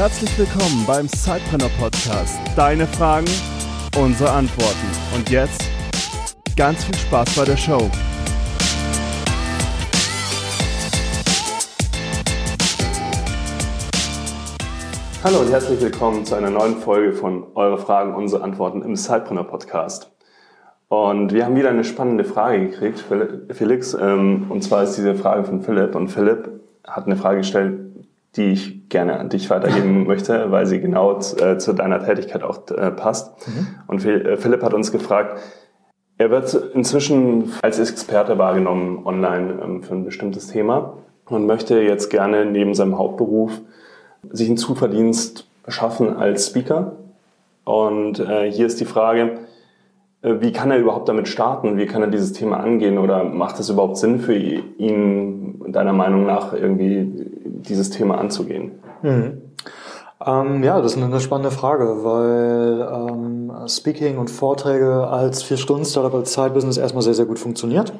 Herzlich willkommen beim Sidepreneur Podcast. Deine Fragen, unsere Antworten. Und jetzt ganz viel Spaß bei der Show. Hallo und herzlich willkommen zu einer neuen Folge von Eure Fragen, unsere Antworten im Sidepreneur Podcast. Und wir haben wieder eine spannende Frage gekriegt, Felix. Ähm, und zwar ist diese Frage von Philipp. Und Philipp hat eine Frage gestellt, die ich gerne an dich weitergeben möchte, weil sie genau äh, zu deiner Tätigkeit auch äh, passt. Mhm. Und äh, Philipp hat uns gefragt, er wird inzwischen als Experte wahrgenommen online ähm, für ein bestimmtes Thema und möchte jetzt gerne neben seinem Hauptberuf sich einen Zuverdienst schaffen als Speaker. Und äh, hier ist die Frage, wie kann er überhaupt damit starten? Wie kann er dieses Thema angehen? Oder macht es überhaupt Sinn für ihn, deiner Meinung nach, irgendwie dieses Thema anzugehen? Mhm. Ähm, ja, das ist eine spannende Frage, weil ähm, Speaking und Vorträge als Vier-Stunden-Startup, als Zeitbusiness erstmal sehr, sehr gut funktioniert.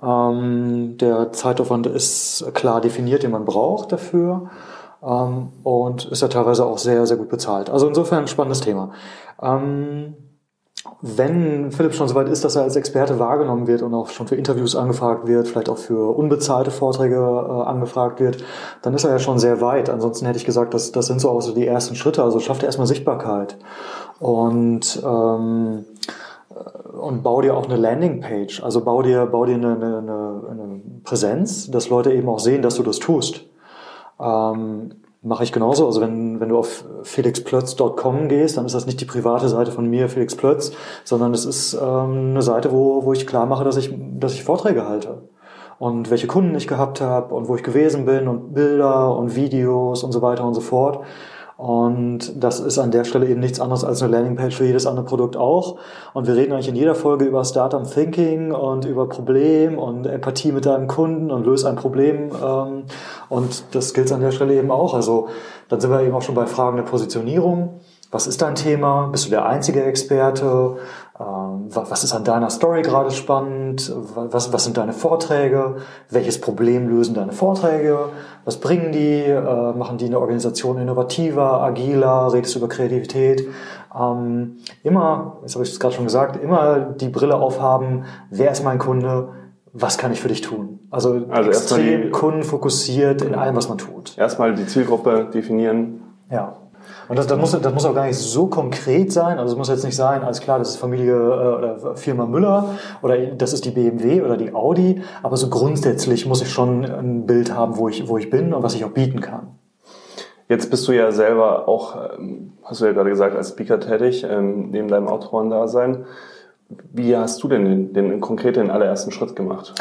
Ähm, der Zeitaufwand ist klar definiert, den man braucht dafür ähm, und ist ja teilweise auch sehr, sehr gut bezahlt. Also insofern ein spannendes Thema. Wenn Philipp schon so weit ist, dass er als Experte wahrgenommen wird und auch schon für Interviews angefragt wird, vielleicht auch für unbezahlte Vorträge äh, angefragt wird, dann ist er ja schon sehr weit. Ansonsten hätte ich gesagt, das, das sind so auch so die ersten Schritte. Also schafft er erstmal Sichtbarkeit und ähm, und bau dir auch eine Landingpage. Also bau dir, bau dir eine, eine, eine Präsenz, dass Leute eben auch sehen, dass du das tust. Ähm, Mache ich genauso. Also wenn, wenn du auf felixplötz.com gehst, dann ist das nicht die private Seite von mir, Felix Plötz, sondern es ist ähm, eine Seite, wo, wo ich klar mache, dass ich, dass ich Vorträge halte. Und welche Kunden ich gehabt habe und wo ich gewesen bin und Bilder und Videos und so weiter und so fort. Und das ist an der Stelle eben nichts anderes als eine Landingpage für jedes andere Produkt auch. Und wir reden eigentlich in jeder Folge über Startup Thinking und über Problem und Empathie mit deinem Kunden und löse ein Problem. Ähm, und das gilt an der Stelle eben auch. Also dann sind wir eben auch schon bei Fragen der Positionierung. Was ist dein Thema? Bist du der einzige Experte? Ähm, was ist an deiner Story gerade spannend? Was, was sind deine Vorträge? Welches Problem lösen deine Vorträge? Was bringen die? Äh, machen die eine Organisation innovativer, agiler? Redest du über Kreativität? Ähm, immer, jetzt habe ich es gerade schon gesagt, immer die Brille aufhaben. Wer ist mein Kunde? Was kann ich für dich tun? Also, also extrem kundenfokussiert in allem, was man tut. Erstmal die Zielgruppe definieren. Ja. Und das, das, muss, das muss auch gar nicht so konkret sein. Also es muss jetzt nicht sein, alles klar, das ist Familie äh, oder Firma Müller oder das ist die BMW oder die Audi. Aber so grundsätzlich muss ich schon ein Bild haben, wo ich, wo ich bin und was ich auch bieten kann. Jetzt bist du ja selber auch, ähm, hast du ja gerade gesagt, als Speaker tätig, ähm, neben deinem Autorendasein. Wie hast du denn den, den konkret den allerersten Schritt gemacht?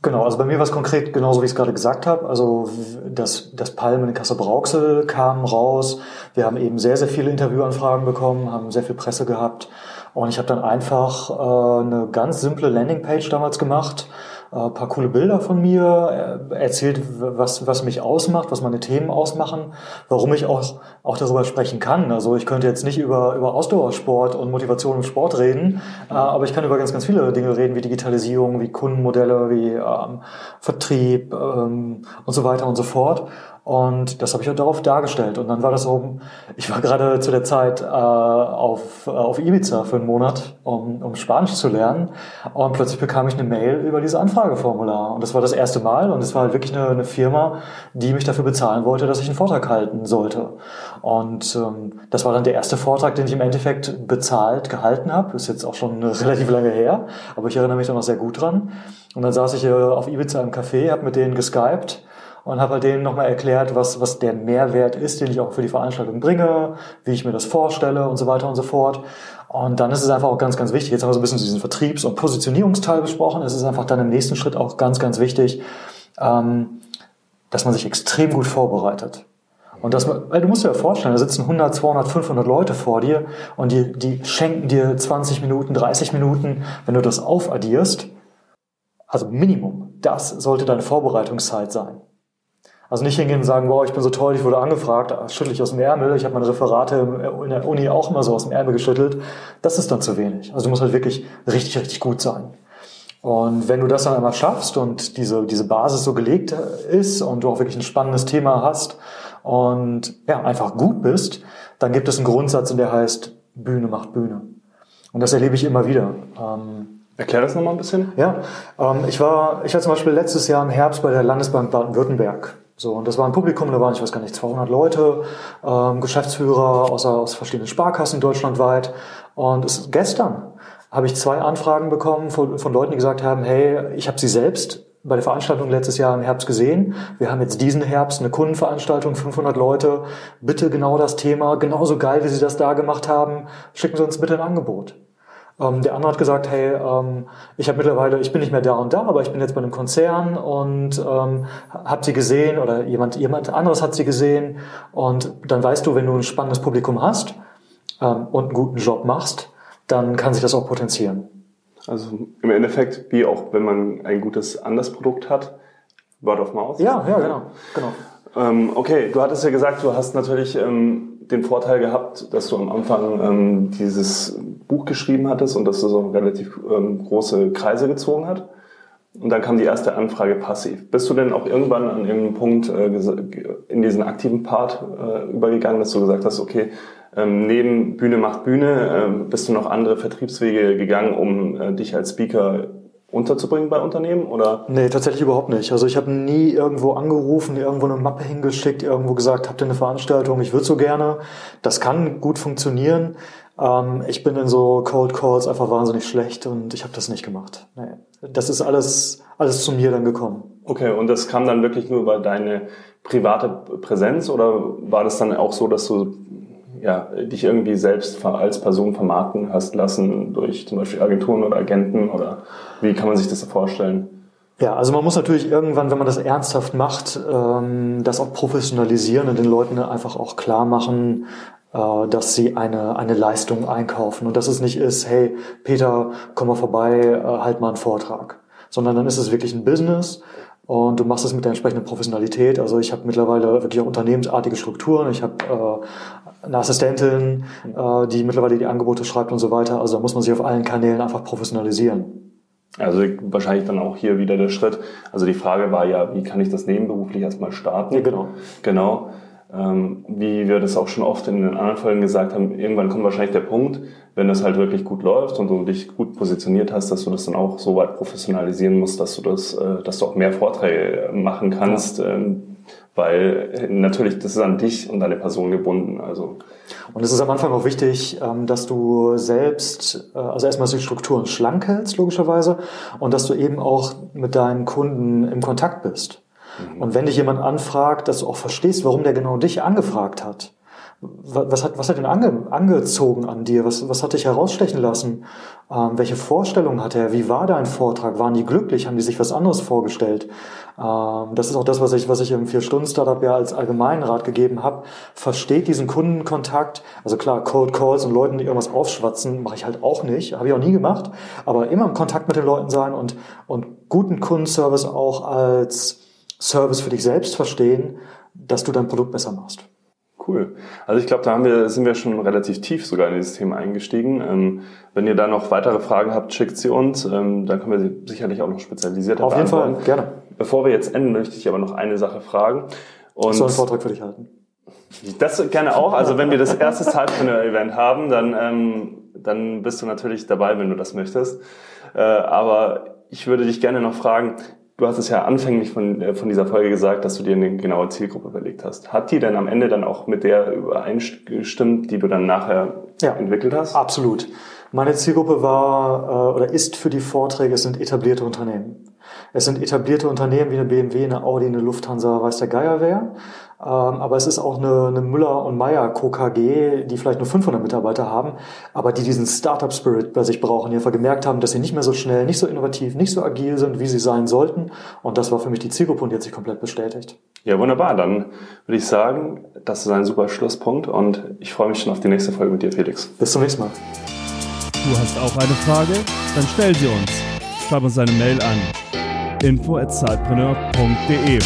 Genau, also bei mir war es konkret genauso, wie ich es gerade gesagt habe. Also das, das Palmen in Kassel Brauxel kam raus. Wir haben eben sehr, sehr viele Interviewanfragen bekommen, haben sehr viel Presse gehabt. Und ich habe dann einfach äh, eine ganz simple Landingpage damals gemacht äh, paar coole Bilder von mir, erzählt, was, was mich ausmacht, was meine Themen ausmachen, warum ich auch, auch darüber sprechen kann. Also ich könnte jetzt nicht über, über Ausdauersport und Motivation im Sport reden, äh, aber ich kann über ganz, ganz viele Dinge reden, wie Digitalisierung, wie Kundenmodelle, wie ähm, Vertrieb ähm, und so weiter und so fort. Und das habe ich auch darauf dargestellt. Und dann war das so, ich war gerade zu der Zeit äh, auf, äh, auf Ibiza für einen Monat, um, um Spanisch zu lernen. Und plötzlich bekam ich eine Mail über dieses Anfrageformular. Und das war das erste Mal. Und es war halt wirklich eine, eine Firma, die mich dafür bezahlen wollte, dass ich einen Vortrag halten sollte. Und ähm, das war dann der erste Vortrag, den ich im Endeffekt bezahlt gehalten habe. Ist jetzt auch schon relativ lange her, aber ich erinnere mich da noch sehr gut dran. Und dann saß ich äh, auf Ibiza im Café, habe mit denen geskypt und habe halt denen nochmal erklärt, was, was der Mehrwert ist, den ich auch für die Veranstaltung bringe, wie ich mir das vorstelle und so weiter und so fort. Und dann ist es einfach auch ganz, ganz wichtig, jetzt haben wir so ein bisschen diesen Vertriebs- und Positionierungsteil besprochen, es ist einfach dann im nächsten Schritt auch ganz, ganz wichtig, ähm, dass man sich extrem gut vorbereitet. Und das, weil du musst dir ja vorstellen, da sitzen 100, 200, 500 Leute vor dir und die, die schenken dir 20 Minuten, 30 Minuten, wenn du das aufaddierst. Also Minimum. Das sollte deine Vorbereitungszeit sein. Also nicht hingehen und sagen, wow, ich bin so toll, ich wurde angefragt, schüttel ich aus dem Ärmel. Ich habe meine Referate in der Uni auch immer so aus dem Ärmel geschüttelt. Das ist dann zu wenig. Also du musst halt wirklich richtig, richtig gut sein. Und wenn du das dann einmal schaffst und diese, diese Basis so gelegt ist und du auch wirklich ein spannendes Thema hast und ja, einfach gut bist, dann gibt es einen Grundsatz, der heißt, Bühne macht Bühne. Und das erlebe ich immer wieder. Ähm, Erklär das nochmal ein bisschen. Ja, ähm, ich war, ich war zum Beispiel letztes Jahr im Herbst bei der Landesbank Baden-Württemberg. So, und das war ein Publikum, da waren, ich weiß gar nicht, 200 Leute, ähm, Geschäftsführer aus, aus verschiedenen Sparkassen deutschlandweit. Und es, gestern habe ich zwei Anfragen bekommen von, von Leuten, die gesagt haben, hey, ich habe sie selbst bei der Veranstaltung letztes Jahr im Herbst gesehen. Wir haben jetzt diesen Herbst eine Kundenveranstaltung, 500 Leute. Bitte genau das Thema, genauso geil, wie Sie das da gemacht haben. Schicken Sie uns bitte ein Angebot. Ähm, der andere hat gesagt, hey, ähm, ich habe mittlerweile, ich bin nicht mehr da und da, aber ich bin jetzt bei einem Konzern und ähm, habe sie gesehen oder jemand, jemand anderes hat sie gesehen und dann weißt du, wenn du ein spannendes Publikum hast ähm, und einen guten Job machst, dann kann sich das auch potenzieren. Also im Endeffekt, wie auch wenn man ein gutes anderes Produkt hat, Word of Mouth. Ja, ja, genau. genau. Ähm, okay, du hattest ja gesagt, du hast natürlich ähm, den Vorteil gehabt, dass du am Anfang ähm, dieses Buch geschrieben hattest und dass du so relativ ähm, große Kreise gezogen hat. Und dann kam die erste Anfrage passiv. Bist du denn auch irgendwann an irgendeinem Punkt äh, in diesen aktiven Part äh, übergegangen, dass du gesagt hast, okay, ähm, neben Bühne macht Bühne, äh, bist du noch andere Vertriebswege gegangen, um äh, dich als Speaker unterzubringen bei Unternehmen oder? Nee, tatsächlich überhaupt nicht. Also ich habe nie irgendwo angerufen, irgendwo eine Mappe hingeschickt, irgendwo gesagt, habt ihr eine Veranstaltung, ich würde so gerne. Das kann gut funktionieren. Ähm, ich bin in so Cold Calls einfach wahnsinnig schlecht und ich habe das nicht gemacht. Nee. Das ist alles, alles zu mir dann gekommen. Okay, und das kam dann wirklich nur über deine private Präsenz oder war das dann auch so, dass du ja, dich irgendwie selbst als Person vermarkten hast lassen durch zum Beispiel Agenturen oder Agenten oder wie kann man sich das vorstellen? Ja, also man muss natürlich irgendwann, wenn man das ernsthaft macht, ähm, das auch professionalisieren und den Leuten einfach auch klar machen, äh, dass sie eine, eine Leistung einkaufen und dass es nicht ist, hey Peter, komm mal vorbei, äh, halt mal einen Vortrag, sondern dann ist es wirklich ein Business und du machst es mit der entsprechenden Professionalität. Also ich habe mittlerweile wirklich auch unternehmensartige Strukturen. Ich habe äh, eine Assistentin, äh, die mittlerweile die Angebote schreibt und so weiter. Also da muss man sich auf allen Kanälen einfach professionalisieren. Also wahrscheinlich dann auch hier wieder der Schritt. Also die Frage war ja, wie kann ich das nebenberuflich erstmal starten? Ja, genau. Genau. Ähm, wie wir das auch schon oft in den anderen Folgen gesagt haben, irgendwann kommt wahrscheinlich der Punkt, wenn das halt wirklich gut läuft und du dich gut positioniert hast, dass du das dann auch so weit professionalisieren musst, dass du das, äh, dass du auch mehr Vorträge machen kannst, ja. Ähm, weil natürlich das ist an dich und deine Person gebunden. Also und es ist am Anfang auch wichtig, ähm, dass du selbst, äh, also erstmal die Strukturen schlank hältst, logischerweise, und dass du eben auch mit deinen Kunden im Kontakt bist. Mhm. Und wenn dich jemand anfragt, dass du auch verstehst, warum der genau dich angefragt hat. Was hat, was hat ihn ange, angezogen an dir? Was, was hat dich herausstechen lassen? Ähm, welche Vorstellungen hat er? Wie war dein Vortrag? Waren die glücklich? Haben die sich was anderes vorgestellt? Ähm, das ist auch das, was ich, was ich im Vier-Stunden-Startup ja als allgemeinen Rat gegeben habe. Versteht diesen Kundenkontakt. Also klar, Cold Calls und Leuten, die irgendwas aufschwatzen, mache ich halt auch nicht. Habe ich auch nie gemacht. Aber immer im Kontakt mit den Leuten sein und, und guten Kundenservice auch als Service für dich selbst verstehen, dass du dein Produkt besser machst. Cool. Also ich glaube, da haben wir, sind wir schon relativ tief sogar in dieses Thema eingestiegen. Ähm, wenn ihr da noch weitere Fragen habt, schickt sie uns. Ähm, dann können wir sie sicherlich auch noch spezialisierter Auf jeden Fall, gerne. Bevor wir jetzt enden, möchte ich aber noch eine Sache fragen. Und ich soll einen Vortrag für dich halten. Das gerne auch. Also wenn wir das erste Zeitpreneur-Event haben, dann, ähm, dann bist du natürlich dabei, wenn du das möchtest. Äh, aber ich würde dich gerne noch fragen, Du hast es ja anfänglich von, äh, von dieser Folge gesagt, dass du dir eine genaue Zielgruppe überlegt hast. Hat die denn am Ende dann auch mit der übereingestimmt, die du dann nachher ja, entwickelt hast? Absolut. Meine Zielgruppe war äh, oder ist für die Vorträge, sind etablierte Unternehmen. Es sind etablierte Unternehmen wie eine BMW, eine Audi, eine Lufthansa, weiß der Geier wer. Ähm, aber es ist auch eine, eine Müller und Meyer KKG, die vielleicht nur 500 Mitarbeiter haben, aber die diesen Startup-Spirit bei sich brauchen, die einfach gemerkt haben, dass sie nicht mehr so schnell, nicht so innovativ, nicht so agil sind, wie sie sein sollten. Und das war für mich die Zielgruppe und die hat sich komplett bestätigt. Ja, wunderbar. Dann würde ich sagen, das ist ein super Schlusspunkt und ich freue mich schon auf die nächste Folge mit dir, Felix. Bis zum nächsten Mal. Du hast auch eine Frage? Dann stell sie uns. Schreib uns eine Mail an info@zeitpreneur.de.